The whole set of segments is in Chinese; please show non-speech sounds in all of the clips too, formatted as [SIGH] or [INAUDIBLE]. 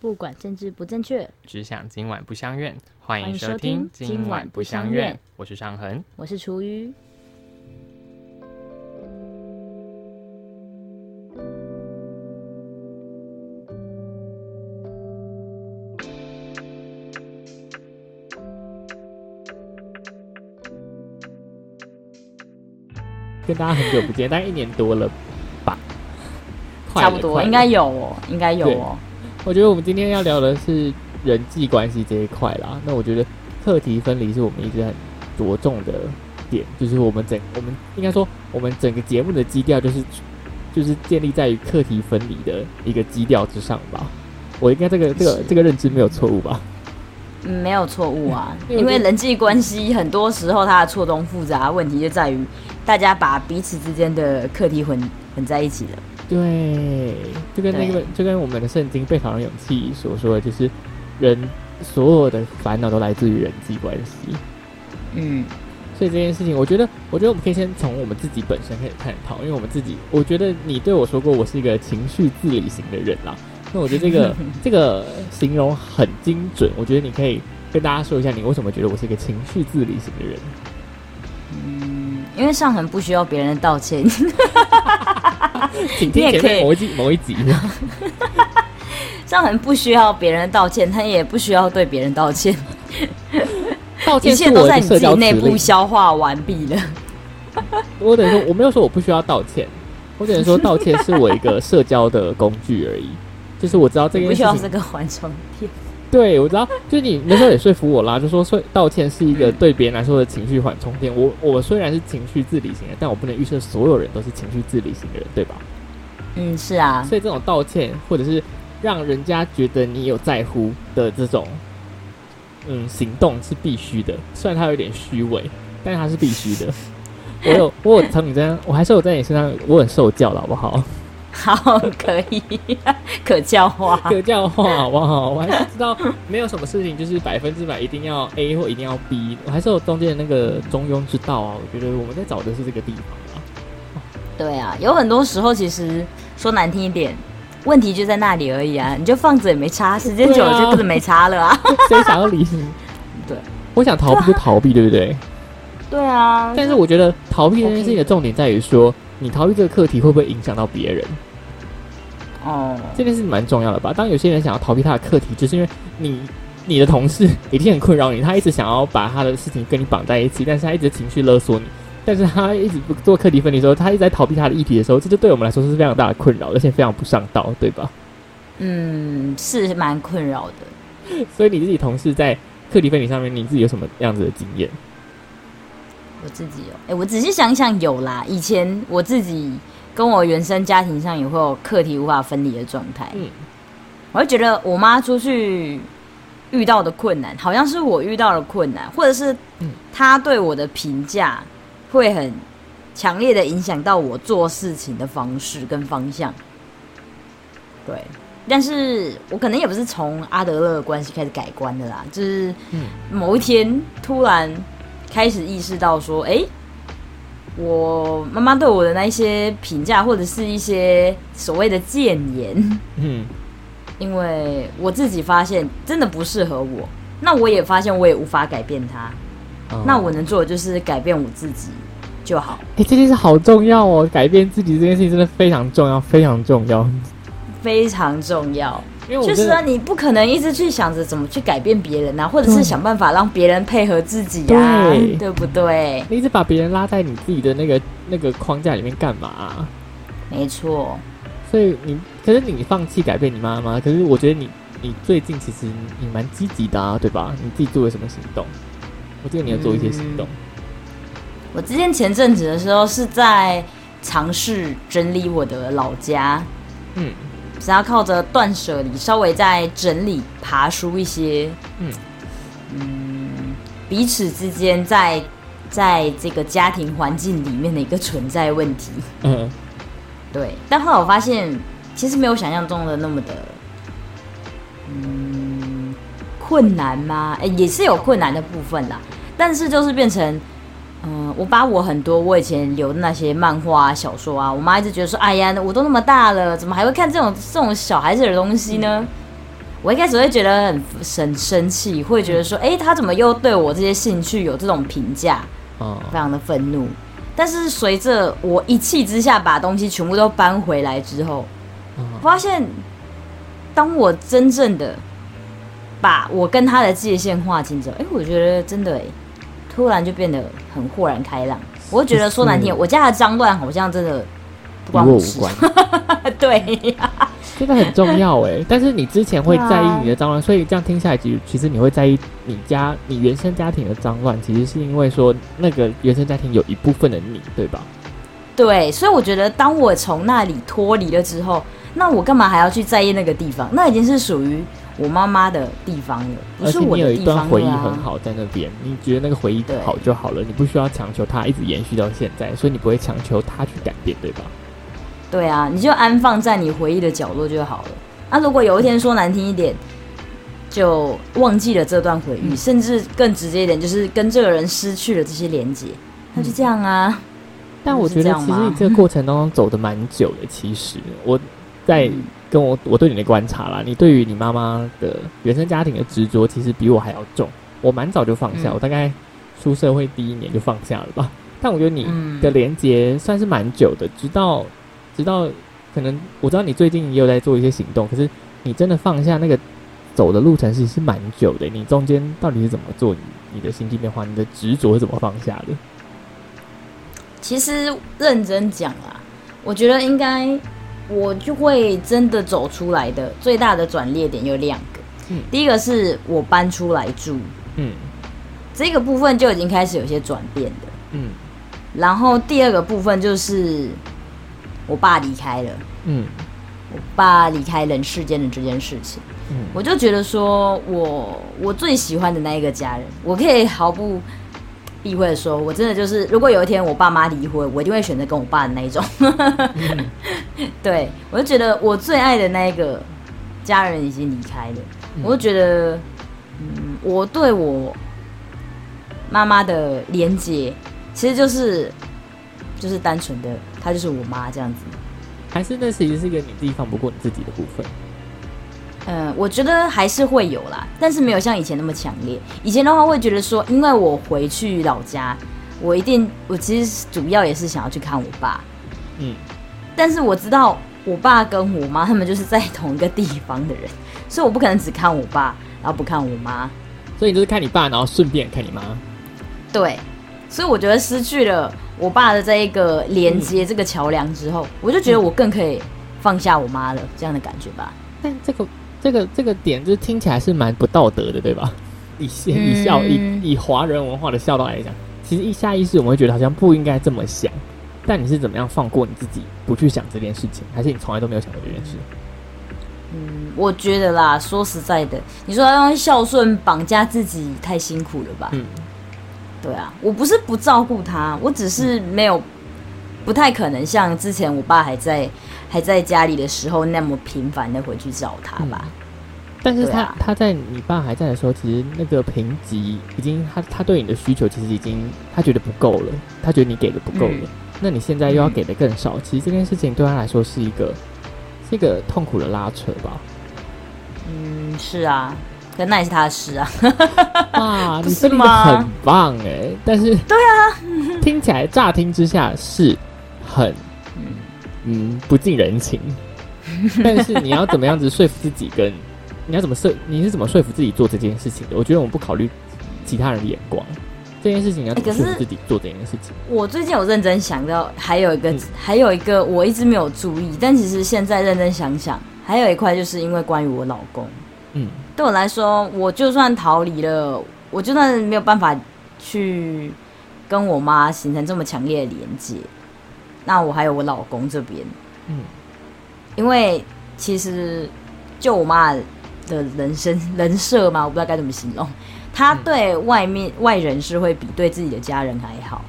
不管政治不正确，只想今晚不相怨。欢欢迎迎收收听听《今晚不相怨我是尚恒。我是厨余。跟大家很久不见，大概一年多了吧，差不多应该有哦，应该有哦。我觉得我们今天要聊的是人际关系这一块啦。那我觉得课题分离是我们一直很着重的点，就是我们整我们应该说我们整个节目的基调就是就是建立在于课题分离的一个基调之上吧。我应该这个这个这个认知没有错误吧？嗯，没有错误啊，[LAUGHS] 因为人际关系很多时候它的错综复杂，问题就在于大家把彼此之间的课题混混在一起了。对，就跟那个就跟我们的圣经《被讨人勇气》所说的，就是人所有的烦恼都来自于人际关系。嗯，所以这件事情，我觉得，我觉得我们可以先从我们自己本身开始探讨，因为我们自己，我觉得你对我说过，我是一个情绪自理型的人啦。那我觉得这个 [LAUGHS] 这个形容很精准，我觉得你可以跟大家说一下，你为什么觉得我是一个情绪自理型的人？嗯因为上恒不需要别人的道歉，[LAUGHS] 请听前面某一集某一集。[LAUGHS] 上恒不需要别人道歉，他也不需要对别人道歉，道一切都在你自己。内部消化完毕了。[LAUGHS] 我等于说，我没有说我不需要道歉，我只能说道歉是我一个社交的工具而已。就是我知道这个不需要这个缓冲垫。对，我知道，就你那时候也说服我啦，就说说道歉是一个对别人来说的情绪缓冲垫。我我虽然是情绪自理型的，但我不能预设所有人都是情绪自理型的人，对吧？嗯，是啊，所以这种道歉或者是让人家觉得你有在乎的这种嗯行动是必须的，虽然它有点虚伪，但是它是必须的。我有我有从你身上，我还是有在你身上，我很受教了，好不好？好，可以，[LAUGHS] 可教化。可教化好不好？我还是知道没有什么事情就是百分之百一定要 A 或一定要 B，我还是有中间的那个中庸之道啊。我觉得我们在找的是这个地方啊。对啊，有很多时候其实说难听一点，问题就在那里而已啊，你就放着也没差，时间久了就根本没差了啊。[LAUGHS] 谁想要理你？[LAUGHS] 对，我想逃避就逃避，对不对？对啊，但是我觉得逃避这件事情的重点在于说，你逃避这个课题会不会影响到别人？哦，这件事蛮重要的吧？当有些人想要逃避他的课题，就是因为你你的同事一定很困扰你，他一直想要把他的事情跟你绑在一起，但是他一直情绪勒索你，但是他一直不做课题分离的时候，他一直在逃避他的议题的时候，这就对我们来说是非常大的困扰，而且非常不上道，对吧？嗯，是蛮困扰的。[LAUGHS] 所以你自己同事在课题分离上面，你自己有什么样子的经验？我自己有，哎、我仔细想想有啦。以前我自己跟我原生家庭上也会有课题无法分离的状态。嗯我会觉得我妈出去遇到的困难，好像是我遇到的困难，或者是嗯她对我的评价会很强烈的影响到我做事情的方式跟方向。对，但是我可能也不是从阿德勒的关系开始改观的啦，就是嗯某一天突然开始意识到说，哎、我妈妈对我的那一些评价，或者是一些所谓的谏言，嗯因为我自己发现真的不适合我，那我也发现我也无法改变它，哦那我能做的就是改变我自己就好，哎、这件事好重要哦，改变自己这件事情真的非常重要，非常重要。非常重要。因为我就是啊，你不可能一直去想着怎么去改变别人啊，或者是想办法让别人配合自己啊，对对不对？你一直把别人拉在你自己的那个那个框架里面干嘛啊、没错，所以你，可是你放弃改变你妈妈，可是我觉得你，你最近其实你蛮积极的啊，对吧？你自己做了什么行动？我记得你要做一些行动。我之前前阵子的时候是在尝试整理我的老家，嗯是要靠着断舍离，稍微再整理爬梳一些，嗯嗯，彼此之间在在这个家庭环境里面的一个存在问题。嗯对，但后来我发现，其实没有想象中的那么的，嗯，困难吗？哎、也是有困难的部分啦。但是就是变成，嗯、我把我很多我以前留的那些漫画啊、小说啊，我妈一直觉得说，哎呀，我都那么大了，怎么还会看这种这种小孩子的东西呢？我一开始会觉得很很生气，会觉得说，哎、他怎么又对我这些兴趣有这种评价，哦，非常的愤怒。但是随着我一气之下把东西全部都搬回来之后，发现，当我真正的把我跟他的界限划清之后，哎、我觉得真的哎、突然就变得很豁然开朗。我会觉得说难听，是我家的脏乱好像真的不关我事。[LAUGHS] 对呀、这个很重要哎。[LAUGHS] 但是你之前会在意你的脏乱，所以这样听下来，其实其实你会在意你家你原生家庭的脏乱，其实是因为说那个原生家庭有一部分的你，对吧？对，所以我觉得当我从那里脱离了之后，那我干嘛还要去在意那个地方？那已经是属于我妈妈的地方了，不而且你有是我的地一段回忆很好在那边，你觉得那个回忆好就好了，你不需要强求它一直延续到现在，所以你不会强求它去改变，对吧？对啊，你就安放在你回忆的角落就好了。那、如果有一天说难听一点，就忘记了这段回忆，甚至更直接一点，就是跟这个人失去了这些连接，那就这样啊。但我觉得其实你这个过程当中走的蛮久的。其实我在嗯跟我我对你的观察啦，你对于你妈妈的原生家庭的执着，其实比我还要重。我蛮早就放下，嗯我大概出社会第一年就放下了吧。[LAUGHS] 但我觉得你嗯的连接算是蛮久的，直到直到可能我知道你最近也有在做一些行动，可是你真的放下那个走的路程其实是蛮久的。你中间到底是怎么做你你的心境变化？你的执着是怎么放下的？其实认真讲啦，我觉得应该我就会真的走出来的最大的转捩点有两个。嗯。第一个是我搬出来住，嗯。这个部分就已经开始有些转变的。嗯。然后第二个部分就是我爸离开了，嗯。我爸离开人世间的这件事情，嗯。我就觉得说我我最喜欢的那一个家人，我可以毫不避讳的说，我真的就是，如果有一天我爸妈离婚，我一定会选择跟我爸的那一种。嗯 [LAUGHS] 对我就觉得我最爱的那一个家人已经离开了，嗯我就觉得，嗯，我对我妈妈的连接，其实就是就是单纯的，她就是我妈这样子。还是那其实是一个你自己放不过你自己的部分。嗯，我觉得还是会有啦，但是没有像以前那么强烈。以前的话会觉得说，因为我回去老家，我一定，我其实主要也是想要去看我爸，嗯，但是我知道我爸跟我妈他们就是在同一个地方的人，所以我不可能只看我爸，然后不看我妈。所以你就是看你爸，然后顺便看你妈。对，所以我觉得失去了我爸的这一个连接、这个桥梁之后，我就觉得我更可以放下我妈了，这样的感觉吧。但这个这个这个点，就是听起来是蛮不道德的，对吧？以以孝嗯以以华人文化的孝道来讲，其实一下意识我们会觉得好像不应该这么想。但你是怎么样放过你自己，不去想这件事情？还是你从来都没有想过这件事？嗯，我觉得啦，说实在的，你说要用孝顺绑架自己，太辛苦了吧？嗯对啊，我不是不照顾他，我只是没有，不太可能像之前我爸还在还在家里的时候那么频繁的回去找他吧。但是他、啊他在你爸还在的时候，其实那个评级已经他他对你的需求其实已经他觉得不够了，他觉得你给的不够了。嗯那你现在又要给的更少，其实这件事情对他来说是一个是一个痛苦的拉扯吧。嗯，是啊，可那也是他的事啊。[LAUGHS] 啊，[LAUGHS] 你分离的吗很棒哎，但是对啊，[LAUGHS] 听起来乍听之下是很嗯不近人情，[LAUGHS] 但是你要怎么样子说服自己跟你要怎么说你是怎么说服自己做这件事情的？我觉得我们不考虑其他人的眼光，这件事情你要怎么哎可是说服自己做这件事情？我最近有认真想到，还有一个，嗯还有一个我一直没有注意，但其实现在认真想想，还有一块就是因为关于我老公。嗯对我来说，我就算逃离了，我就算没有办法去跟我妈形成这么强烈的连接，那我还有我老公这边，嗯。因为其实就我妈的人生人设嘛，我不知道该怎么形容，她嗯对外面外人是会比对自己的家人还好，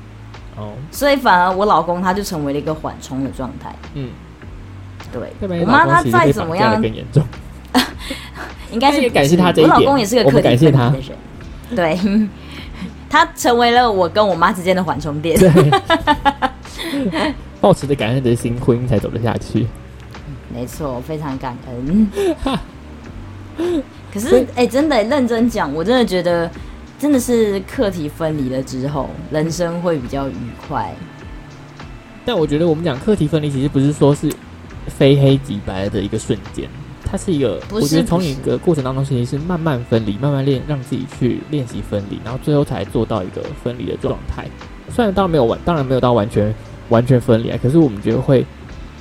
哦。所以反而我老公他就成为了一个缓冲的状态。嗯，对。我妈她再怎么样。[LAUGHS] 应该是感谢不是他这一点。我老公也是个我们感谢他的人，对，[LAUGHS] 他成为了我跟我妈之间的缓冲点。[LAUGHS] 对，抱持着感恩的心，婚姻才走得下去。没错，非常感恩。[LAUGHS] 可是，哎、真的、认真讲，我真的觉得，真的是课题分离了之后，人生会比较愉快。但我觉得我们讲课题分离，其实不是说是非黑即白的一个瞬间，它是一个，不是我觉得从一个过程当中，其实是慢慢分离，慢慢练，让自己去练习分离，然后最后才做到一个分离的状态。虽然当然没有完，当然没有到完全完全分离啊，可是我们觉得会，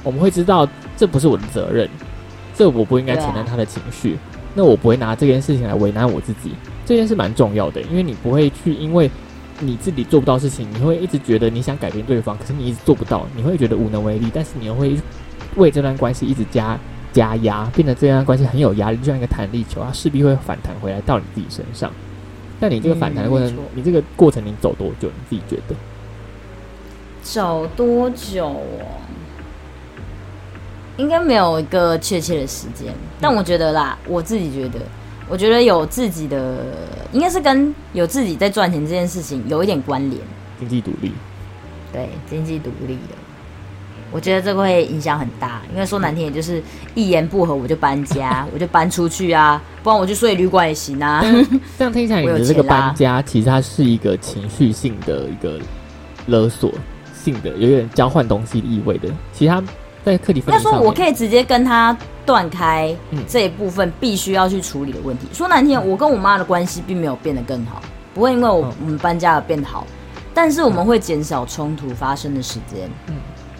我们会知道这不是我的责任，这我不应该承担他的情绪，那我不会拿这件事情来为难我自己，这件事蛮重要的，因为你不会去因为你自己做不到事情，你会一直觉得你想改变对方，可是你一直做不到，你会觉得无能为力，但是你又会为这段关系一直加加压，变得这段关系很有压力，就像一个弹力球，它势必会反弹回来到你自己身上。但你这个反弹的过程，嗯你这个过程你走多久？你自己觉得？走多久哦？应该没有一个确切的时间，但我觉得啦，我自己觉得，我觉得有自己的，应该是跟有自己在赚钱这件事情有一点关联。经济独立，对，经济独立的，我觉得这个会影响很大。因为说难听点，就是一言不合我就搬家，[LAUGHS] 我就搬出去啊，不然我就睡旅馆也行啊。[LAUGHS] 这样听起来，你的这个搬家其实它是一个情绪性的一个勒索性的，有点交换东西意味的。其他在课题分那说我可以直接跟他断开嗯这一部分必须要去处理的问题。说难听点，我跟我妈的关系并没有变得更好，不会因为我嗯我们搬家而变好，但是我们会减少冲突发生的时间，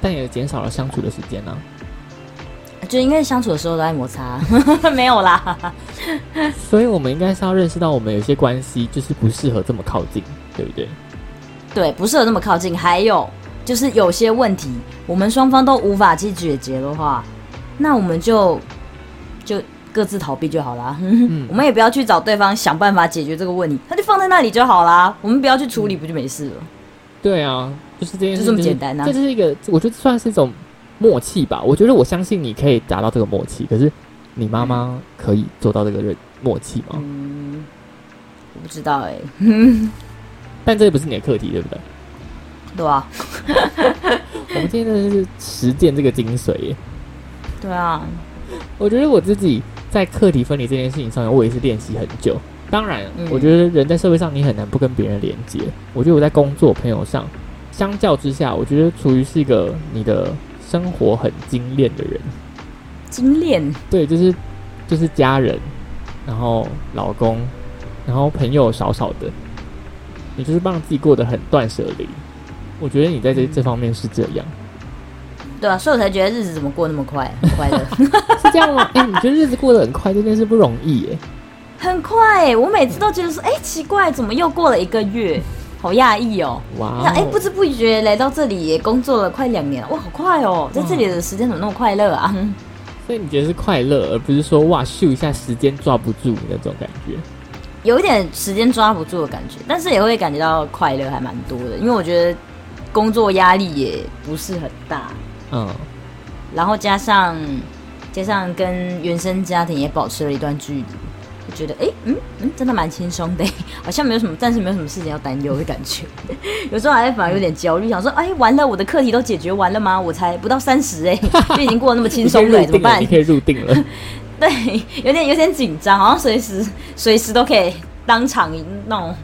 但也减少了相处的时间呢、就应该相处的时候都在摩擦，[LAUGHS] 没有啦。[LAUGHS] 所以我们应该是要认识到，我们有些关系就是不适合这么靠近，对不对？对，不适合这么靠近。还有就是有些问题，我们双方都无法去解决的话，那我们就就各自逃避就好啦。[LAUGHS] 嗯我们也不要去找对方想办法解决这个问题，他就放在那里就好啦。我们不要去处理，不就没事了？对啊，就是这件事，就这么简单啊这就是一个，我觉得算是一种默契吧。我觉得我相信你可以达到这个默契，可是你妈妈可以做到这个认默契吗？嗯，我不知道哎、[LAUGHS] 但这也不是你的课题，对不对？对啊，我们今天真的是实践这个精髓耶。对啊，我觉得我自己在课题分离这件事情上，我也是练习很久。当然，嗯我觉得人在社会上你很难不跟别人连接。我觉得我在工作、朋友上，相较之下，我觉得处于是一个你的生活很精炼的人。精炼，对，就是就是家人，然后老公，然后朋友少少的，你就是让自己过得很断舍离。我觉得你在这这方面是这样，对啊，所以我才觉得日子怎么过那么快，很快乐，[LAUGHS] 是这样吗？[LAUGHS] 哎、你觉得日子过得很快，这件事不容易耶。很快、欸。我每次都觉得说，哎、奇怪，怎么又过了一个月？[LAUGHS] 好讶异哦。哇那哎、哦不知不觉来到这里也工作了快两年了，哇，好快哦！在这里的时间怎么那么快乐啊？所以你觉得是快乐，而不是说哇咻一下时间抓不住那种感觉。有一点时间抓不住的感觉，但是也会感觉到快乐还蛮多的，因为我觉得工作压力也不是很大，嗯，然后加上加上跟原生家庭也保持了一段距离，我觉得哎、嗯嗯，真的蛮轻松的，[LAUGHS] 好像没有什么，暂时没有什么事情要担忧的感觉。[LAUGHS] 有时候还反而有点焦虑，想说哎，完了，我的课题都解决完了吗？我才不到三十哎，[LAUGHS] 就已经过得那么轻松了，怎么办你？可以入定了。对，有点有点紧张，好像随时随时都可以当场那种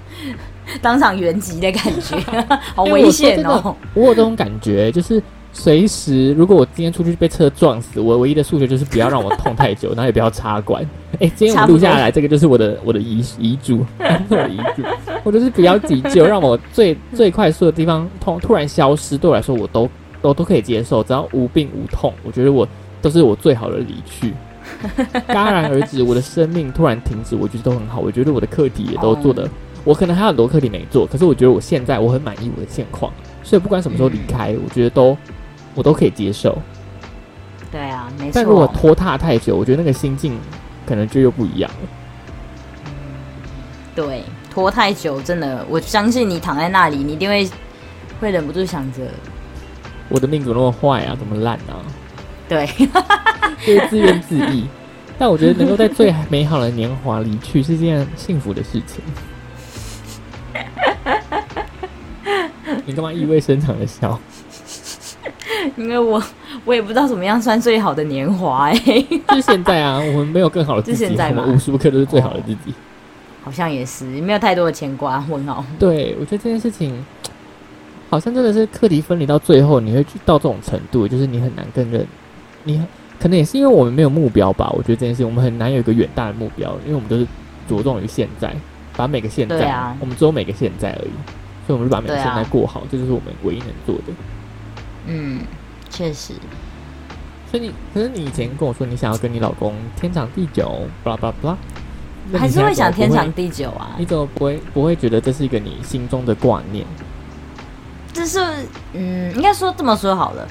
[LAUGHS] 当场原籍的感觉，[LAUGHS] 好危险哦。我有这种感觉，就是随时如果我今天出去被车撞死，我唯一的诉求就是不要让我痛太久，[LAUGHS] 然后也不要插管。哎、今天我们录下来，这个就是我的我的遗遗嘱，我的遗嘱，我就是不要急救，让我最最快速的地方痛突然消失，对我来说我都我都可以接受，只要无病无痛，我觉得我都是我最好的离去。戛然而止，我的生命突然停止，我觉得都很好。我觉得我的课题也都做的，我可能还有很多课题没做，可是我觉得我现在我很满意我的现况，所以不管什么时候离开，我觉得都我都可以接受。对啊，没错但如果。拖沓太久，我觉得那个心境可能就又不一样了。对，拖太久，真的，我相信你躺在那里，你一定会会忍不住想着，我的命怎么那么坏啊？怎么烂啊？对，就 [LAUGHS] 是自怨自艾。但我觉得能够在最美好的年华离去是件幸福的事情。[LAUGHS] 你干嘛意味深长的笑？[LAUGHS] 因为我我也不知道怎么样算最好的年华哎、就 [LAUGHS] 是现在啊，我们没有更好的自己，就现在嘛我们无时无刻都是最好的自己。好像也是没有太多的牵挂。问号，对，我觉得这件事情好像真的是课题分离到最后，你会去到这种程度，就是你很难跟人，你很可能也是因为我们没有目标吧。我觉得这件事情我们很难有一个远大的目标，因为我们都是着重于现在，把每个现在，啊我们只有每个现在而已，所以我们就把每个现在过好，这就是我们唯一能做的。嗯，确实，所以你，可是你以前跟我说你想要跟你老公天长地久，巴拉巴拉巴拉，还是会想天长地久啊。你怎么不会不会觉得这是一个你心中的挂念？这是，嗯，应该说这么说好了。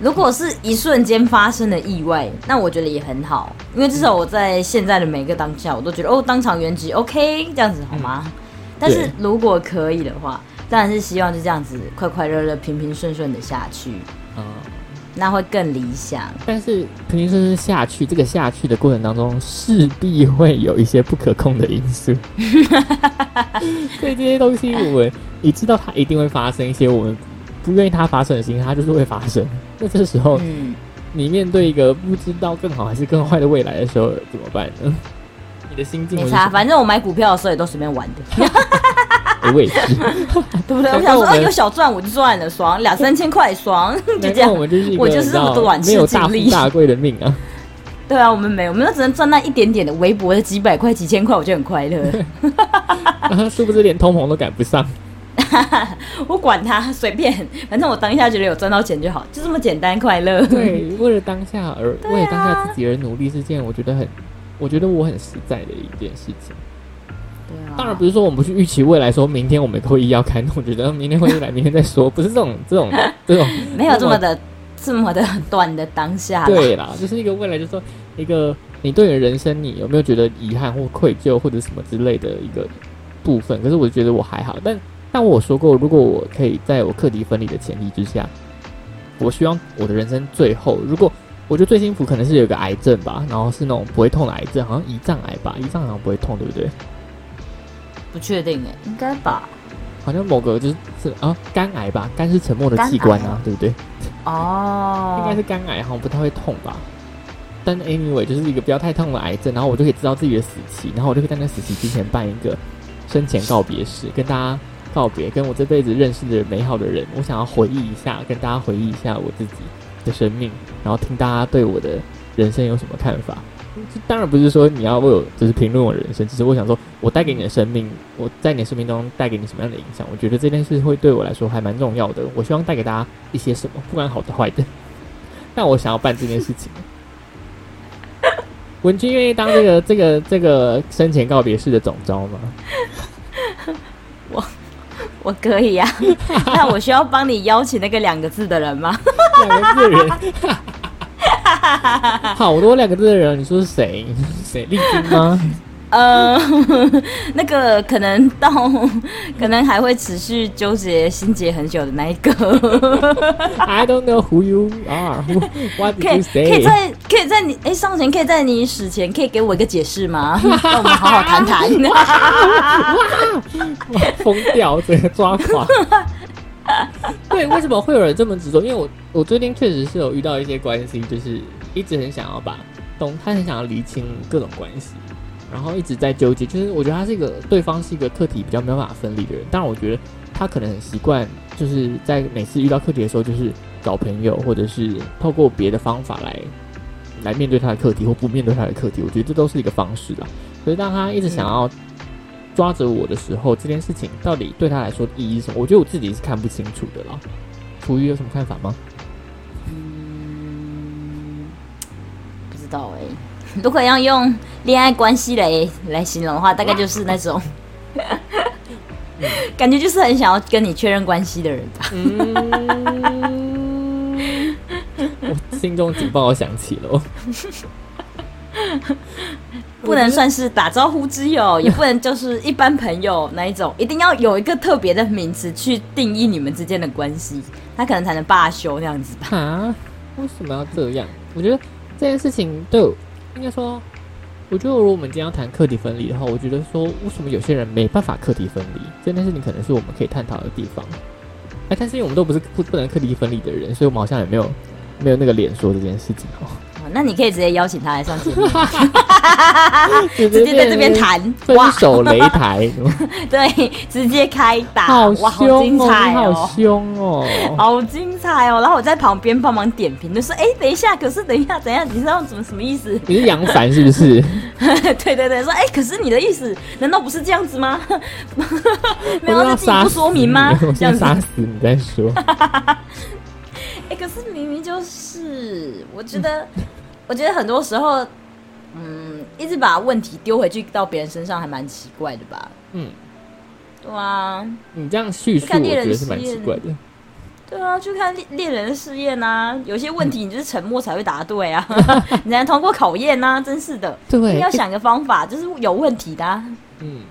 如果是一瞬间发生的意外，那我觉得也很好，因为至少我在现在的每个当下，我都觉得哦，当场原籍，OK，这样子好吗？但是如果可以的话，当然是希望就这样子快快乐乐、平平顺顺的下去，嗯、那会更理想。但是平平顺顺下去，这个下去的过程当中，势必会有一些不可控的因素。[LAUGHS] 所以这些东西，我们你知道它一定会发生一些我们不愿意它发生的事情，它就是会发生。那这时候，嗯，你面对一个不知道更好还是更坏的未来的时候，怎么办呢？你的心境没差，反正我买股票的时候也都随便玩的，哎我也是，[LAUGHS] 对不对？我想说，有小赚我就赚了，爽，两三千块爽，[LAUGHS] 就这样我。们就是一个我就是这么你知道短视没有大富大贵的命啊。对啊，我们没有，我们都只能赚那一点点的微薄的几百块、几千块，我就很快乐。[LAUGHS] 啊殊不是连通膨都赶不上。[LAUGHS] 我管他，随便，反正我当下觉得有赚到钱就好，就这么简单快乐。对，为了当下而、啊为了当下自己而努力是件我觉得很，我觉得我很实在的一件事情。对啊，当然不是说我们不去预期未来，说明天我们会议要开，我觉得明天会议来，明天再说，不是这种 [LAUGHS] 这种这种。没有这么的这么的短的当下。对啦，就是一个未来，就是说一个你对你的人生，你有没有觉得遗憾或愧疚或者什么之类的一个部分？可是我觉得我还好，但但我说过，如果我可以在我课题分离的前提之下，我希望我的人生最后，如果我觉得最幸福可能是有一个癌症吧，然后是那种不会痛的癌症，好像胰脏癌吧，胰脏好像不会痛，对不对？不确定哎，应该吧？好像某个就是是啊肝癌吧，肝是沉默的器官啊对不对？哦，应该是肝癌，好像不太会痛吧。但 anyway 就是一个不要太痛的癌症，然后我就可以知道自己的死期，然后我就可以在那死期之前办一个生前告别式，跟大家告别，跟我这辈子认识的美好的人，我想要回忆一下，跟大家回忆一下我自己的生命，然后听大家对我的人生有什么看法。这当然不是说你要为我就是评论我的人生，只是我想说，我带给你的生命，我在你的生命中带给你什么样的影响？我觉得这件事会对我来说还蛮重要的。我希望带给大家一些什么，不管好的坏的。[LAUGHS] 但我想要办这件事情。[LAUGHS] 文君愿意当这个这个这个生前告别式的总招吗？我可以呀。[LAUGHS] 那我需要帮你邀请那个两个字的人吗？两个字的人，[LAUGHS] 好多两个字的人，你说是谁？谁？丽君吗？呃，[LAUGHS] 那个可能到，[LAUGHS] 可能还会持续纠结心结很久的那一个。I don't know who you are. [LAUGHS] What 可以 did you 可以 say? 在可以在你哎上前可以在你死前可以给我一个解释吗？让我们好好谈谈。哇疯掉，整个抓狂。对，为什么会有人这么执着？因为我我最近确实是有遇到一些关系，就是一直很想要把懂，他很想要厘清各种关系，然后一直在纠结。就是我觉得他是一个对方是一个课题比较没有办法分离的人，当然我觉得他可能很习惯，就是在每次遇到课题的时候，就是找朋友或者是透过别的方法来来面对他的课题，或不面对他的课题。我觉得这都是一个方式啦。所以当他一直想要抓着我的时候，这件事情到底对他来说意义是什么？我觉得我自己是看不清楚的啦。楚瑜有什么看法吗？嗯，不知道哎、如果要用恋爱关系来来形容的话，大概就是那种，[LAUGHS] 感觉就是很想要跟你确认关系的人吧。嗯，我心中警报响起了哦。不能算是打招呼之友，[LAUGHS] 也不能就是一般朋友那一种，一定要有一个特别的名词去定义你们之间的关系，他可能才能罢休那样子吧。啊？为什么要这样？我觉得这件事情对我应该说，我觉得如果我们今天要谈课题分离的话，我觉得说为什么有些人没办法课题分离，这件事情可能是我们可以探讨的地方。哎，但是因为我们都不是不不能课题分离的人，所以我们好像也没有没有那个脸说这件事情，哦那你可以直接邀请他来上节目，[LAUGHS] 直直接在这边谈，分哇，手擂台，[LAUGHS] 对，直接开打，好哇，好精彩哦，好。凶哦，好精彩哦！然后我在旁边帮忙点评，就说：“哎、等一下，可是等一下，等一下，你知道怎么什么意思？你是杨凡是不是？[LAUGHS] 对对对，说哎、可是你的意思难道不是这样子吗？没有我要要再进一步杀说明吗你？我这样子，先杀死你再说。哎、可是明明就是，我觉得，我觉得很多时候，嗯，一直把问题丢回去到别人身上，还蛮奇怪的吧？嗯，对啊，你这样叙述，我看猎人觉得是蛮奇怪的。对啊，就看猎猎人的试验啊，有些问题你就是沉默才会答对啊，[LAUGHS] 你才能通过考验啊，真是的。对，要想个方法，就是有问题的啊、嗯，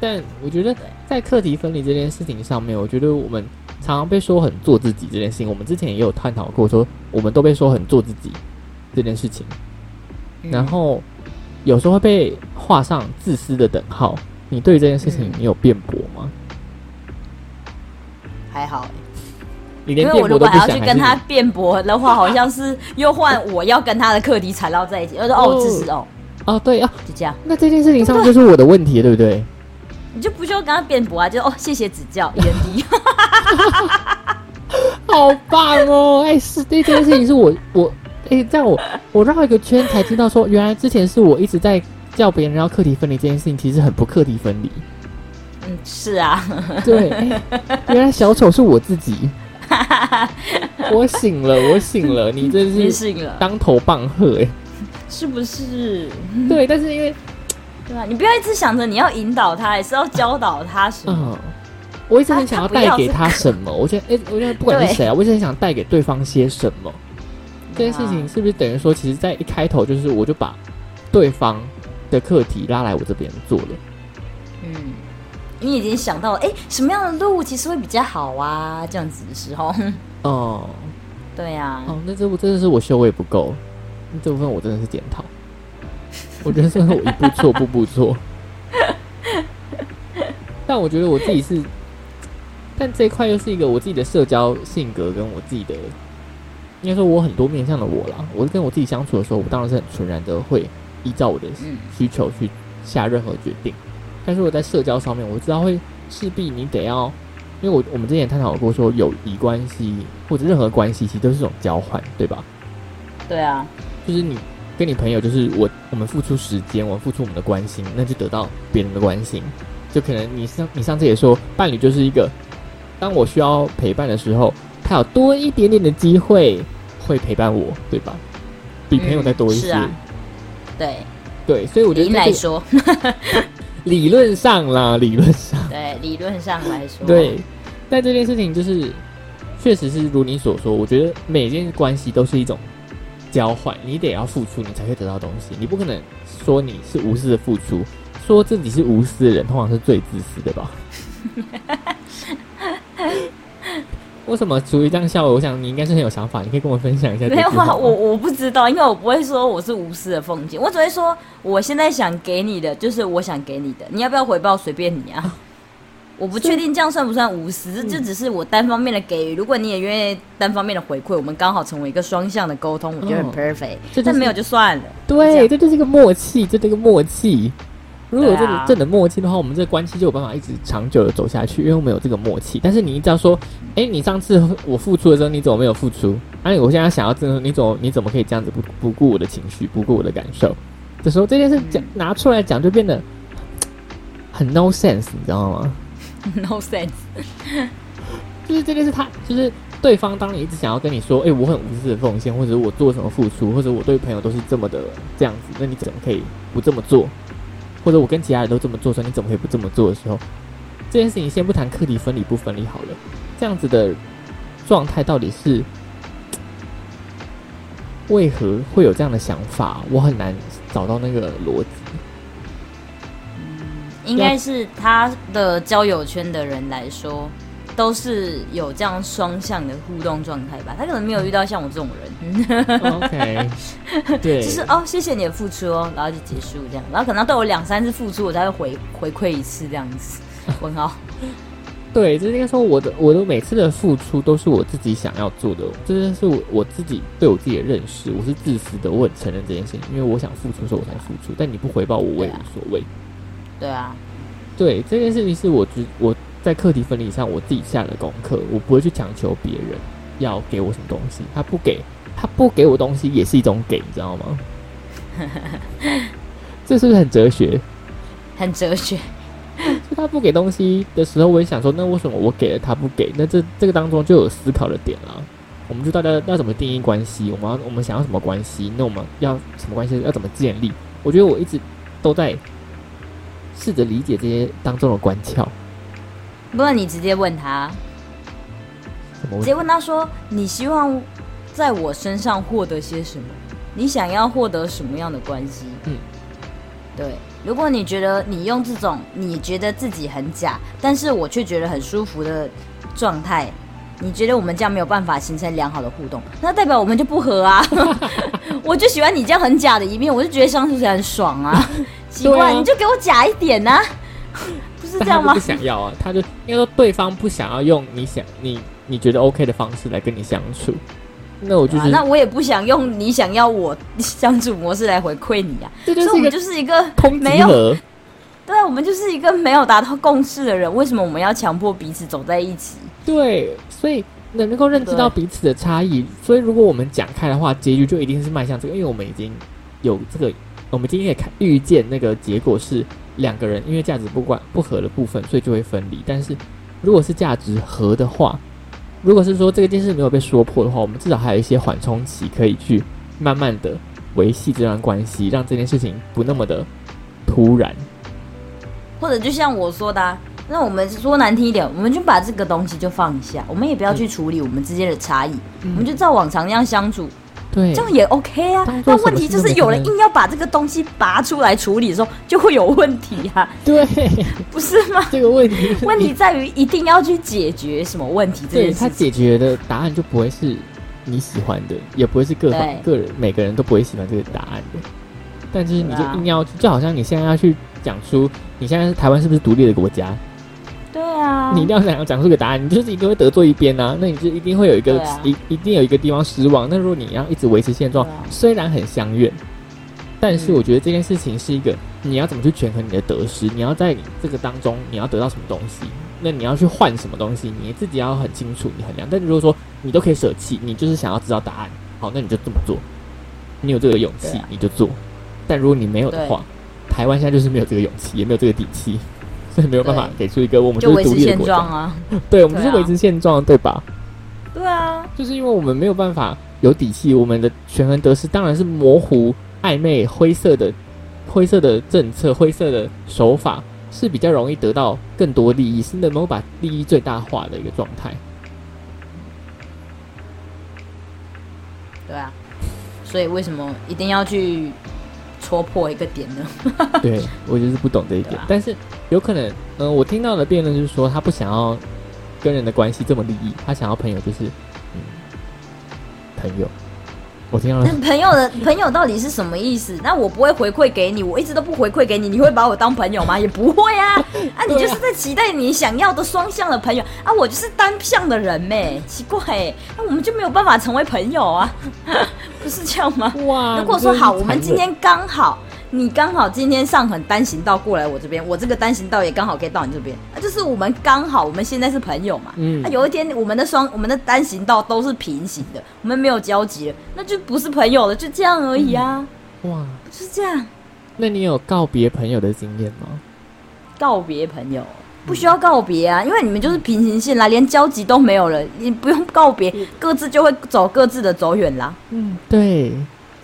但我觉得在课题分离这件事情上面，我觉得我们常常被说很做自己这件事情，我们之前也有探讨过，说我们都被说很做自己这件事情，嗯然后有时候会被画上自私的等号。你对这件事情嗯，你有辩驳吗？还好欸、你因为连辩驳都我如果还要去跟他辩驳的话，好像是又换我要跟他的课题缠绕在一起。我说哦，自私哦，哦，对啊，就这样，那这件事情上就是我的问题，对不对？[LAUGHS] 你就不需要跟他辩驳啊，就哦，谢谢指教，一人低。[LAUGHS] 好棒哦！哎、是这件事情是我我哎、这样我我绕一个圈才知道说，原来之前是我一直在叫别人要课题分离这件事情，其实很不课题分离。嗯，是啊，对，哎原来小丑是我自己。[LAUGHS] 我醒了，我醒了，你真你是醒了，当头棒喝哎、[LAUGHS] 是不是？对，但是因为 [LAUGHS] 对吧？你不要一直想着你要引导他，也是要教导他什么。嗯，我一直很想要带给他什么，我觉得哎、我觉得不管是谁啊，我一直很想带给对方些什么。这件事情是不是等于说，其实，在一开头就是我就把对方的课题拉来我这边做了？嗯，你已经想到了，哎、什么样的路其实会比较好啊？这样子的时候，哦、对呀、哦，那这部真的是我修为不够，这部分我真的是检讨。我觉得真的是我一步错，步步错。但我觉得我自己是，但这一块又是一个我自己的社交性格跟我自己的，应该说我很多面向的我啦。我跟我自己相处的时候，我当然是很纯然的会依照我的嗯需求去下任何决定。但是我在社交上面，我知道会势必你得要，因为我我们之前也探讨过说，友谊关系或者任何关系，其实都是一种交换，对吧？对啊，就是你跟你朋友，就是我我们付出时间，我们付出我们的关心，那就得到别人的关心。就可能你上你上次也说，伴侣就是一个，当我需要陪伴的时候，他有多一点点的机会会陪伴我，对吧？比朋友再多一些，嗯啊对，对，所以我觉得来说，[LAUGHS] [LAUGHS] 理论上啦，理论上。对，理论上来说，对，但这件事情就是，确实是如你所说，我觉得每件关系都是一种交换，你得要付出，你才会得到东西。你不可能说你是无私的付出，说自己是无私的人，通常是最自私的吧？[LAUGHS] 为什么处于这样笑？我想你应该是很有想法，你可以跟我分享一下没有啊，我我不知道，因为我不会说我是无私的奉献，我只会说我现在想给你的就是我想给你的，你要不要回报随便你啊。我不确定这样算不算无私，这只是我单方面的给予。如果你也愿意单方面的回馈，我们刚好成为一个双向的沟通，我觉得很哦 perfect。这就是但没有就算了。对，这就是一个默契，这是一个默契。如果有这个啊种正的默契的话，我们这个关系就有办法一直长久的走下去，因为我们有这个默契。但是你一直要说，哎、你上次我付出的时候，你怎么没有付出？哎、我现在想要这个，你怎么你怎么可以这样子不不顾我的情绪，不顾我的感受？这时候这件事讲拿出来讲，就变得很 no sense，你知道吗？[LAUGHS] no sense。就是这件事他，就是对方当你一直想要跟你说，哎、我很无私的奉献，或者我做什么付出，或者我对朋友都是这么的这样子，那你怎么可以不这么做？或者我跟其他人都这么做，说你怎么可以不这么做的时候，这件事情先不谈课题分离不分离好了，这样子的状态到底是为何会有这样的想法？我很难找到那个逻辑。应该是他的交友圈的人来说，都是有这样双向的互动状态吧。他可能没有遇到像我这种人，OK，[LAUGHS] 对，就是哦，谢谢你的付出哦，然后就结束这样。然后可能都有两三次付出，我才会回回馈一次这样子。[LAUGHS] 问号，对，就是应该说我的我的每次的付出都是我自己想要做的，这件是我我自己对我自己的认识，我是自私的，我很承认这件事情，因为我想付出的时候我才付出，但你不回报我，我也无所谓。对啊，对，这件事情是我只我在课题分离上我自己下的功课，我不会去强求别人要给我什么东西，他不给他不给我东西也是一种给，你知道吗？[LAUGHS] 这是不是很哲学？很哲学。就他不给东西的时候，我也想说，那为什么我给了他不给？那这这个当中就有思考的点了。我们就大家要怎么定义关系？我们要我们想要什么关系？那我们要什么关系？要怎么建立？我觉得我一直都在试着理解这些当中的关窍。不然你直接问他，直接问他说：“你希望在我身上获得些什么？你想要获得什么样的关系？”嗯，对。如果你觉得你用这种你觉得自己很假，但是我却觉得很舒服的状态，你觉得我们这样没有办法形成良好的互动，那代表我们就不合啊！[LAUGHS] 我就喜欢你这样很假的一面，我就觉得相处起来很爽啊！[LAUGHS] 奇怪，啊你就给我假一点呐、不是这样吗不？想要啊，他就应该说对方不想要用你想你你觉得 OK 的方式来跟你相处，那我就那我也不想用你想要我相处模式来回馈你啊，这就是一个所以我们就是一个没有。对啊，我们就是一个没有达到共识的人，为什么我们要强迫彼此走在一起？对，所以能够认知到彼此的差异，所以如果我们讲开的话，结局就一定是迈向这个，因为我们已经有这个，我们今天也看预见那个结果是两个人因为价值不关不合的部分，所以就会分离。但是如果是价值合的话，如果是说这个件事没有被说破的话，我们至少还有一些缓冲期可以去慢慢的维系这段关系，让这件事情不那么的突然。或者就像我说的、那我们说难听一点，我们就把这个东西就放下，我们也不要去处理我们之间的差异，我们就照往常那样相处，对。这样也 OK 啊。但问题就是有人硬要把这个东西拔出来处理的时候，就会有问题啊，[LAUGHS] 对。不是吗？这个问题，问题在于一定要去解决什么问题这对件事情。他解决的答案就不会是你喜欢的，也不会是各方对。个人每个人都不会喜欢这个答案的。但就是你就硬要，就好像你现在要去讲出你现在台湾是不是独立的国家，对啊，你一定要想要讲出个答案，你就是一定会得罪一边啊，那你就一定会有一个啊一一定有一个地方失望。那如果你要一直维持现状啊，虽然很相怨，但是嗯我觉得这件事情是一个你要怎么去权衡你的得失，你要在你这个当中你要得到什么东西，那你要去换什么东西，你自己要很清楚，你衡量。但如果说你都可以舍弃，你就是想要知道答案，好，那你就这么做，你有这个勇气啊你就做。但如果你没有的话，台湾现在就是没有这个勇气，也没有这个底气，没有办法给出一个我们就维是现立的国家。状啊。对，我们就是维持现状，对吧？对啊，就是因为我们没有办法有底气，我们的权衡得失当然是模糊、暧昧、灰色的、灰色的政策、灰色的手法是比较容易得到更多利益，是能够把利益最大化的一个状态。对啊，所以为什么一定要去戳破一个点呢？[LAUGHS] 对我就是不懂这一点，啊但是有可能，嗯、我听到的辩论就是说，他不想要跟人的关系这么利益，他想要朋友就是，嗯，朋友。我听到了那朋友的朋友到底是什么意思？那我不会回馈给你，我一直都不回馈给你，你会把我当朋友吗？也不会啊！[LAUGHS] 啊，你就是在期待你想要的双向的朋友啊，我就是单向的人咩，奇怪、欸，那我们就没有办法成为朋友啊，[LAUGHS] 不是这样吗？哇，如果说好，我们今天刚好，你刚好今天上很单行道过来我这边，我这个单行道也刚好可以到你这边，那就是我们刚好，我们现在是朋友嘛。嗯那有一天我们的双我们的单行道都是平行的，我们没有交集了，那就不是朋友了，就这样而已啊，哇，就是这样。那你有告别朋友的经验吗？告别朋友不需要告别啊，因为你们就是平行线啦，连交集都没有了，你不用告别，各自就会走各自的走远啦。嗯，对，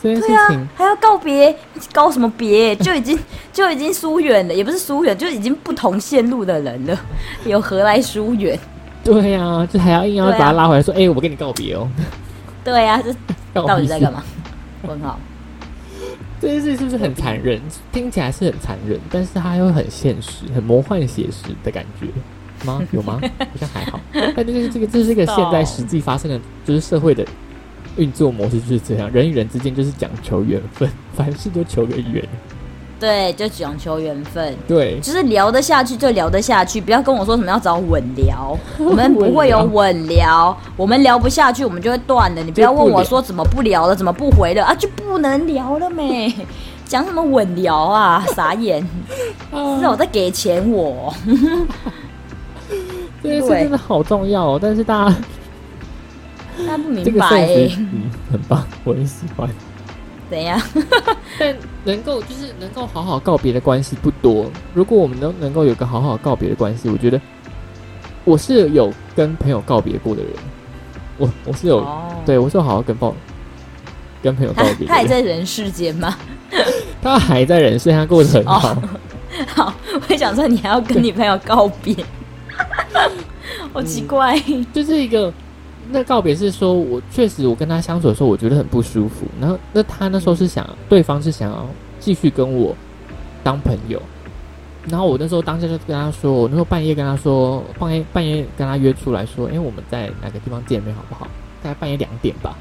这件事对啊，，还要告别，告什么别？[LAUGHS] 就已经就已经疏远了，也不是疏远，就已经不同线路的人了，有何来疏远？对呀、就还要硬要把他拉回来说，哎、我跟你告别哦。对啊，这告 [LAUGHS] 到底在干嘛？问号。[LAUGHS] 这件事是不是很残忍？听起来是很残忍，但是它又很现实、很魔幻写实的感觉吗？有吗？好像还好。但这是这个，这是一个现在实际发生的，就是社会的运作模式就是这样，人与人之间就是讲求缘分，凡事都求个缘。对，就讲求缘分，对，就是聊得下去就聊得下去，不要跟我说什么要找稳聊，[LAUGHS] 我们不会有稳聊，我们聊不下去，我们就会断的。你不要问我说怎么不聊了，怎么不回了啊，就不能聊了没？[LAUGHS] 讲什么稳聊啊，傻眼！是我在给钱我。[LAUGHS] 这件事真的好重要哦，但是大家明白，嗯，很棒，我很喜欢。怎样？[LAUGHS] 但能够就是能够好好告别的关系不多。如果我们能能够有个好好告别的关系，我觉得我是有跟朋友告别过的人。我我是有，对我是有好好跟抱跟朋友告别。他还在人世间吗？[LAUGHS] 他还在人世，他过得很好。[LAUGHS] 好，我想说你还要跟你朋友告别。好奇怪，就是一个那告别是说，我确实我跟他相处的时候，我觉得很不舒服。然后那他那时候是想，对方是想要继续跟我当朋友。然后我那时候当下就跟他说，我那时候半夜跟他说，半夜半夜跟他约出来说，哎，我们在哪个地方见面好不好？大概半夜两点吧。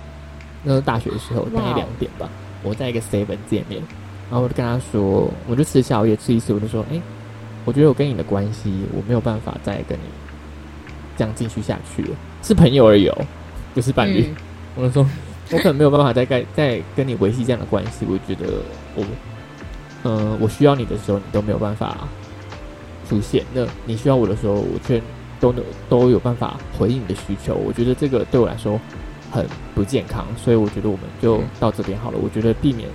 那时候大学的时候，半夜两点吧，我在一个 seven 见面。然后我就跟他说，我就吃宵夜吃一次，我就说，哎。我觉得我跟你的关系，我没有办法再跟你这样继续下去了，是朋友而已，哦不是伴侣。我就说，我可能没有办法再跟 [LAUGHS] 再跟你维系这样的关系。我觉得我，嗯，我需要你的时候，你都没有办法出现；那你需要我的时候，我却都能都有办法回应你的需求。我觉得这个对我来说很不健康，所以我觉得我们就到这边好了。我觉得避免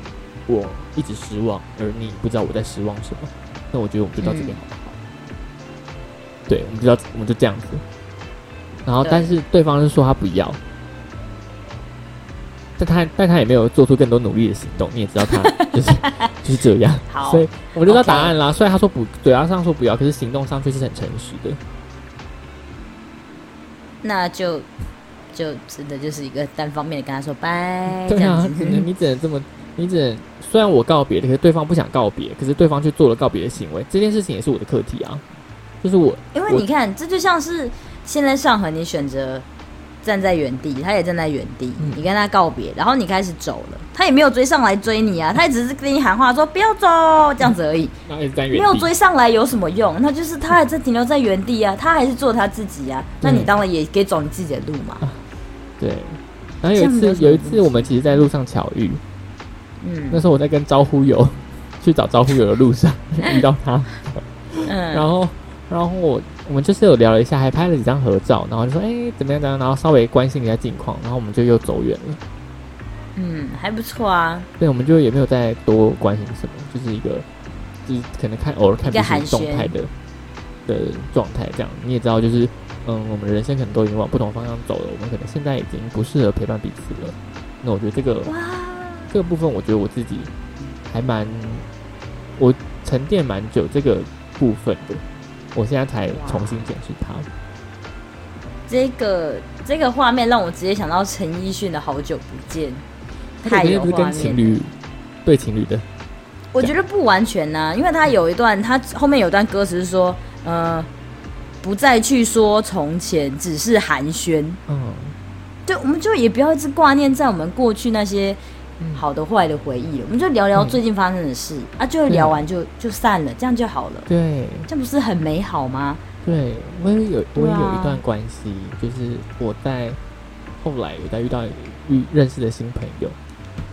我一直失望，而你不知道我在失望什么。那我觉得我们就到这边好不好？对，我们就要我们就这样子。然后，但是对方是说他不要，但他但他也没有做出更多努力的行动。你也知道他 [LAUGHS] 就是就是这样，所以我就知道答案啦。虽然他说不，嘴巴上说不要，可是行动上却是很诚实的。那就就真的就是一个单方面的跟他说拜，对啊，你只能这么。你只能虽然我告别了，可是对方不想告别，可是对方却做了告别的行为，这件事情也是我的课题啊。就是我，因为你看，这就像是现在上河，你选择站在原地，他也站在原地，你跟他告别，然后你开始走了，他也没有追上来追你啊，他也只是跟你喊话说不要走这样子而已。没有追上来有什么用？那就是他还在停留在原地啊，他还是做他自己啊。那你当然也可以走你自己的路嘛。对。然后有一次，有一次我们其实，在路上巧遇。嗯，那时候我在跟招呼友去找招呼友的路上 [LAUGHS] 遇到他，嗯，然后，然后我我们就是有聊了一下，还拍了几张合照，然后就说，哎，怎么样怎么样，然后稍微关心一下近况，然后我们就又走远了。嗯，还不错啊。对，我们就也没有再多关心什么，就是一个，就是可能看偶尔看彼此动态的的状态这样。你也知道，就是嗯，我们人生可能都已经往不同方向走了，我们可能现在已经不适合陪伴彼此了。那我觉得这个。这个部分我觉得我自己还蛮，我沉淀蛮久这个部分的，我现在才重新检视它。这个这个画面让我直接想到陈奕迅的《好久不见》，太有画面。对情侣的，我觉得不完全呢，因为他有一段，他后面有段歌词是说，呃，不再去说从前，只是寒暄。嗯，对，我们就也不要一直挂念在我们过去那些。好的坏的回忆，我们就聊聊最近发生的事啊，就聊完就就散了，这样就好了。对，这不是很美好吗？对，我也有我也有一段关系，就是我在后来有在遇到遇认识的新朋友，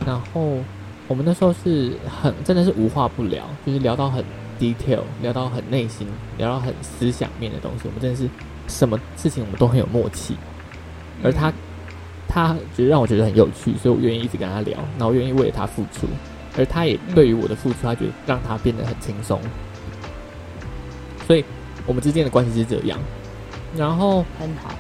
然后我们那时候是很真的是无话不聊，就是聊到很 detail，聊到很内心，聊到很思想面的东西，我们真的是什么事情我们都很有默契，而他。他觉得让我觉得很有趣，所以我愿意一直跟他聊，然后愿意为了他付出，而他也对于我的付出，他觉得让他变得很轻松，所以我们之间的关系是这样。然后很好。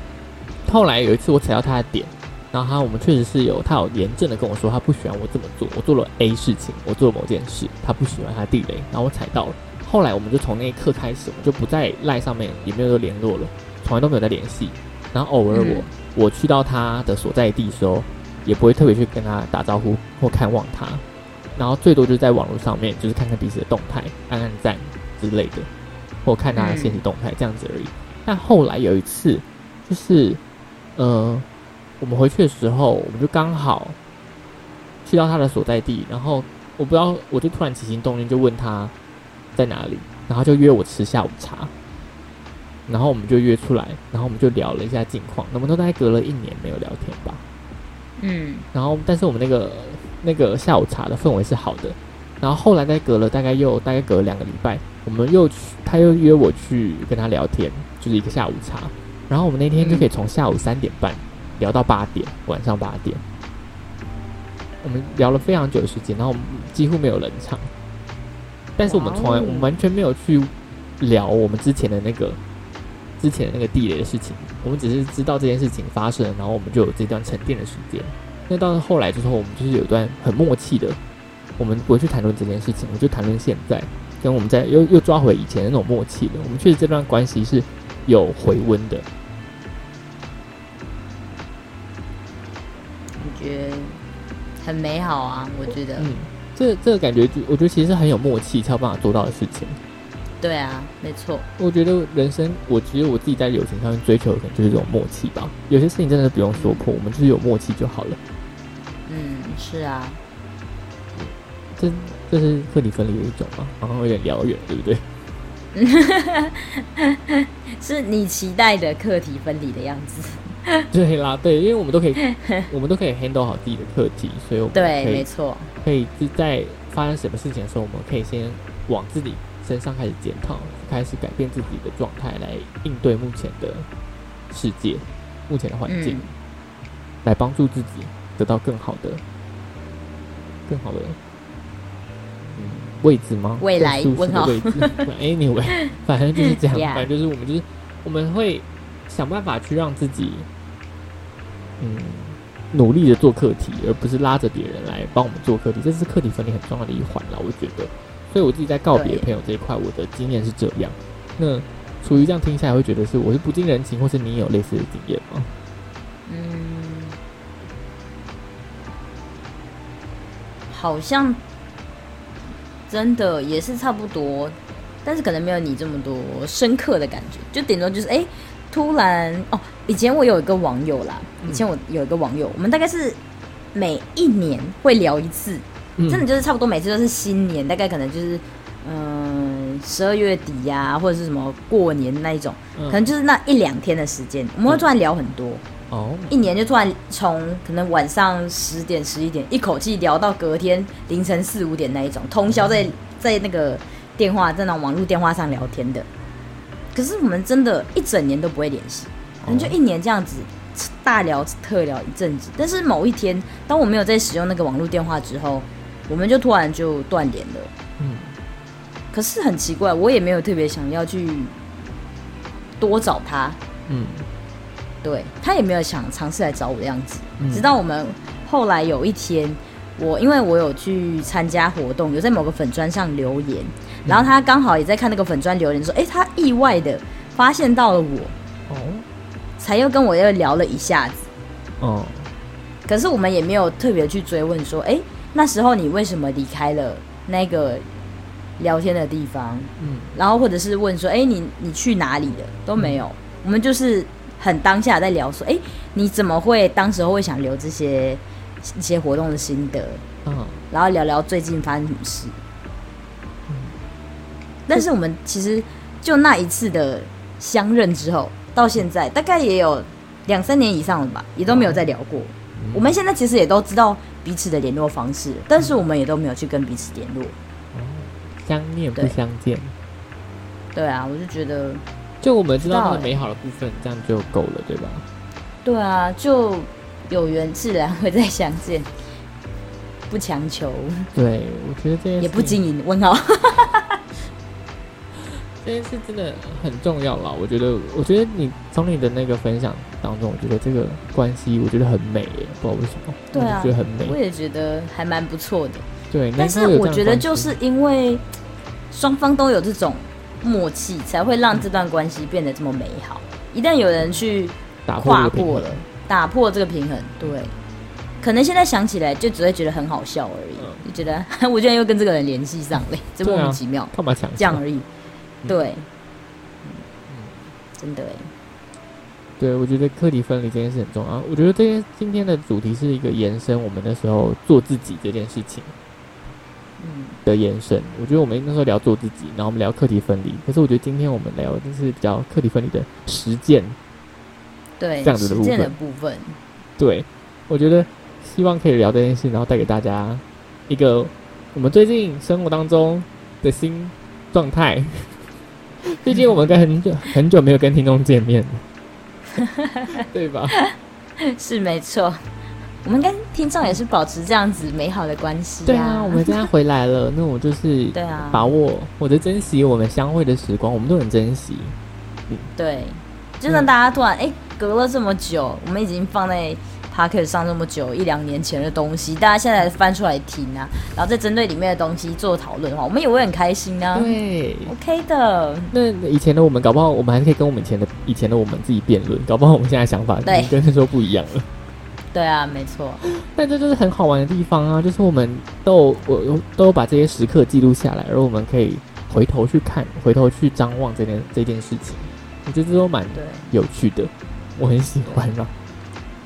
后来有一次我踩到他的点，然后他我们确实是有他有严正的跟我说，他不喜欢我这么做，我做了 A 事情，我做了某件事，他不喜欢他地雷，然后我踩到了。后来我们就从那一刻开始，我们就不在赖上面也没有联络了，从来都没有再联系，然后偶尔我。我去到他的所在地的时候，也不会特别去跟他打招呼或看望他，然后最多就是在网络上面，就是看看彼此的动态、按按赞之类的，或看他的现实动态这样子而已。但后来有一次，就是，呃，我们回去的时候，我们就刚好去到他的所在地，然后我不知道，我就突然起心动念，就问他在哪里，然后就约我吃下午茶，然后我们就约出来，然后我们就聊了一下近况，我们都大概隔了一年没有聊天吧。嗯然后，但是我们那个那个下午茶的氛围是好的。然后后来再隔了大概又大概隔了两个礼拜，我们又去，他又约我去跟他聊天，就是一个下午茶。然后我们那天就可以从下午三点半聊到八点，晚上八点。我们聊了非常久的时间，然后我们几乎没有冷场。但是我们从来哦我们完全没有去聊我们之前的那个之前的那个地雷的事情，我们只是知道这件事情发生，然后我们就有这段沉淀的时间。那到后来之后，我们就是有一段很默契的，我们不会去谈论这件事情，我们就谈论现在，跟我们在又又抓回以前的那种默契的。我们确实这段关系是有回温的。我觉得很美好啊，我觉得，嗯，这这个感觉就我觉得其实是很有默契才有办法做到的事情。对啊，没错，我觉得人生，我觉得我自己在友情上面追求的可能就是这种默契吧。有些事情真的不用说破，我们就是有默契就好了。嗯，是啊，这这是课题分离的一种嘛，好像有点遥远，对不对？[LAUGHS] 是你期待的课题分离的样子，[LAUGHS] 对啦，对，因为我们都可以，[LAUGHS] 我们都可以 handle 好自己的课题，所以我们对，没错，可以是在发生什么事情的时候，我们可以先往自己身上开始检讨，开始改变自己的状态，来应对目前的世界、目前的环境，嗯来帮助自己得到更好的、更好的嗯位置吗？未来问号的位置。[LAUGHS] anyway，反正就是这样反正就是我们就是我们会想办法去让自己嗯努力的做课题，而不是拉着别人来帮我们做课题，这是课题分离很重要的一环了，我觉得。所以我自己在告别对朋友这一块，我的经验是这样。那处于这样听下来，会觉得是我是不近人情，或是你有类似的经验吗？嗯，好像真的也是差不多，但是可能没有你这么多深刻的感觉，就顶多就是哎、诶突然哦，以前我有一个网友啦，以前我有一个网友，我们大概是每一年会聊一次，嗯真的就是差不多每次都是新年，大概可能就是嗯十二月底呀、或者是什么过年那一种，嗯可能就是那一两天的时间，我们会突然聊很多。哦，一年就突然从可能晚上十点十一点一口气聊到隔天凌晨四五点那一种，通宵在在那个电话在那种网络电话上聊天的。可是我们真的一整年都不会联系，可能就一年这样子大聊特聊一阵子。但是某一天，当我没有在使用那个网络电话之后，我们就突然就断联了。嗯。可是很奇怪，我也没有特别想要去多找他，嗯。对他也没有想尝试来找我的样子。嗯。直到我们后来有一天，我因为我有去参加活动，有在某个粉砖上留言，然后他刚好也在看那个粉砖留言，说：“哎、他意外的发现到了我，哦。才又跟我又聊了一下子。哦。可是我们也没有特别去追问说，哎、那时候你为什么离开了那个聊天的地方？嗯然后或者是问说，哎、你你去哪里了？都没有，我们就是很当下在聊说，哎、你怎么会当时候会想留这些一些活动的心得？嗯然后聊聊最近发生什么事。嗯但是我们其实就那一次的相认之后，到现在大概也有两三年以上了吧，也都没有再聊过。我们现在其实也都知道彼此的联络方式，但是我们也都没有去跟彼此联络。相念不相见，对啊，我就觉得，就我们知道那知道欸个美好的部分，这样就够了，对吧？对啊，就有缘自然会再相见，不强求，对，我觉得这件也不经营。问号，这件事真的很重要啦。我觉得，我觉得你从你的那个分享当中，我觉得这个关系我觉得很美耶，不知道为什么，对啊我觉得很美。我也觉得还蛮不错的。对，但是我觉得就是因为双方都有这种默契，才会让这段关系变得这么美好。一旦有人去打破了，打破这个平衡，对，可能现在想起来就只会觉得很好笑而已，嗯就觉得 [LAUGHS] 我居然又跟这个人联系上了，这莫名其妙，干嘛强求这样而已。嗯对，真的哎，对，我觉得课题分离这件事很重要。我觉得这件今天的主题是一个延伸，我们那时候做自己这件事情。嗯，的延伸。我觉得我们那时候聊做自己，然后我们聊课题分离，可是我觉得今天我们聊的就是比较课题分离的实践。对，这样子的部分的部分，对，我觉得希望可以聊这件事，然后带给大家一个我们最近生活当中的新状态。[LAUGHS] 毕竟我们跟很久很久没有跟听众见面了，[LAUGHS] 对吧？是没错。我们跟听众也是保持这样子美好的关系、对啊，我们现在回来了，[LAUGHS] 那我就是对啊，把握我的珍惜我们相会的时光，我们都很珍惜。对，就算大家突然哎、隔了这么久，我们已经放在 k e t 上这么久，一两年前的东西，大家现在翻出来听啊，然后再针对里面的东西做讨论的话，我们也会很开心啊。对，OK 的，那以前的我们，搞不好我们还可以跟我们以前的以前的我们自己辩论，搞不好我们现在想法跟那时候不一样了。对啊，没错，但这就是很好玩的地方啊，就是我们都有我我都有把这些时刻记录下来，而我们可以回头去看，回头去张望这件这件事情，我觉得这都蛮有趣的，我很喜欢啊。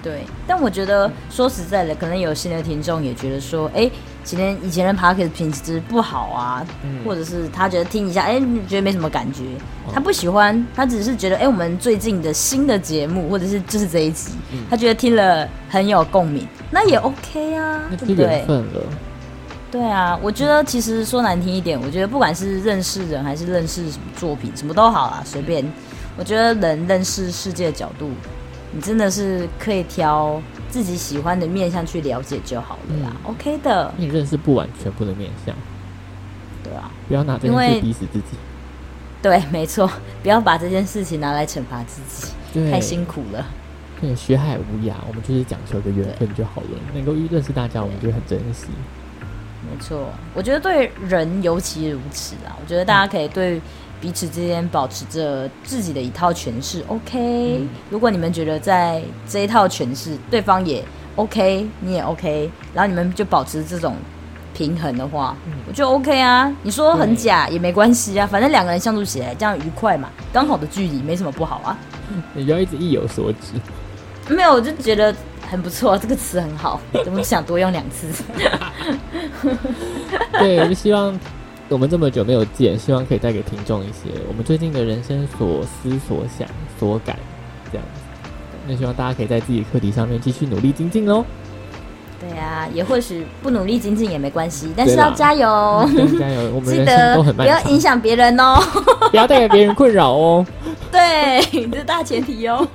对。但我觉得说实在的，可能有新的听众也觉得说，哎、今天以前的 p o c k e t 品质不好啊，嗯或者是他觉得听一下，哎、觉得没什么感觉，哦他不喜欢，他只是觉得，哎、我们最近的新的节目，或者是就是这一集，嗯他觉得听了很有共鸣，那也 OK 啊，对。对啊，我觉得其实说难听一点，我觉得不管是认识人还是认识什么作品，什么都好啊，随便。我觉得人认识世界的角度，你真的是可以挑自己喜欢的面相去了解就好了啦、o k 的，你认识不完全部的面相，对啊，不要拿这因为件事逼死自己。对，没错，不要把这件事情拿来惩罚自己，太辛苦了。对，学海无涯，我们就是讲求一个缘分就好了。能够认识大家，我们就很珍惜。没错，我觉得对人尤其如此啊。我觉得大家可以对彼此之间保持着自己的一套诠释，OK、嗯如果你们觉得在这一套诠释对方也 OK，你也 OK，然后你们就保持这种平衡的话，嗯我觉得 OK 啊。你说很假也没关系啊，反正两个人相处起来这样愉快嘛，刚好的距离没什么不好啊。你不要一直意有所指。没有，我就觉得很不错，这个词很好，我就想多用两次。[LAUGHS] 对，我就希望我们这么久没有见，希望可以带给听众一些我们最近的人生所思所想所感，这样子。那希望大家可以在自己的课题上面继续努力精进喽。对啊，也或许不努力精进也没关系，但是要加油。[LAUGHS] 对加油，[LAUGHS] 我们记人生得都很漫不要影，响别人哦。[LAUGHS] 不要带给别人困扰哦。对，这是大前提哦。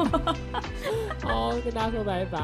好，跟大家说拜拜。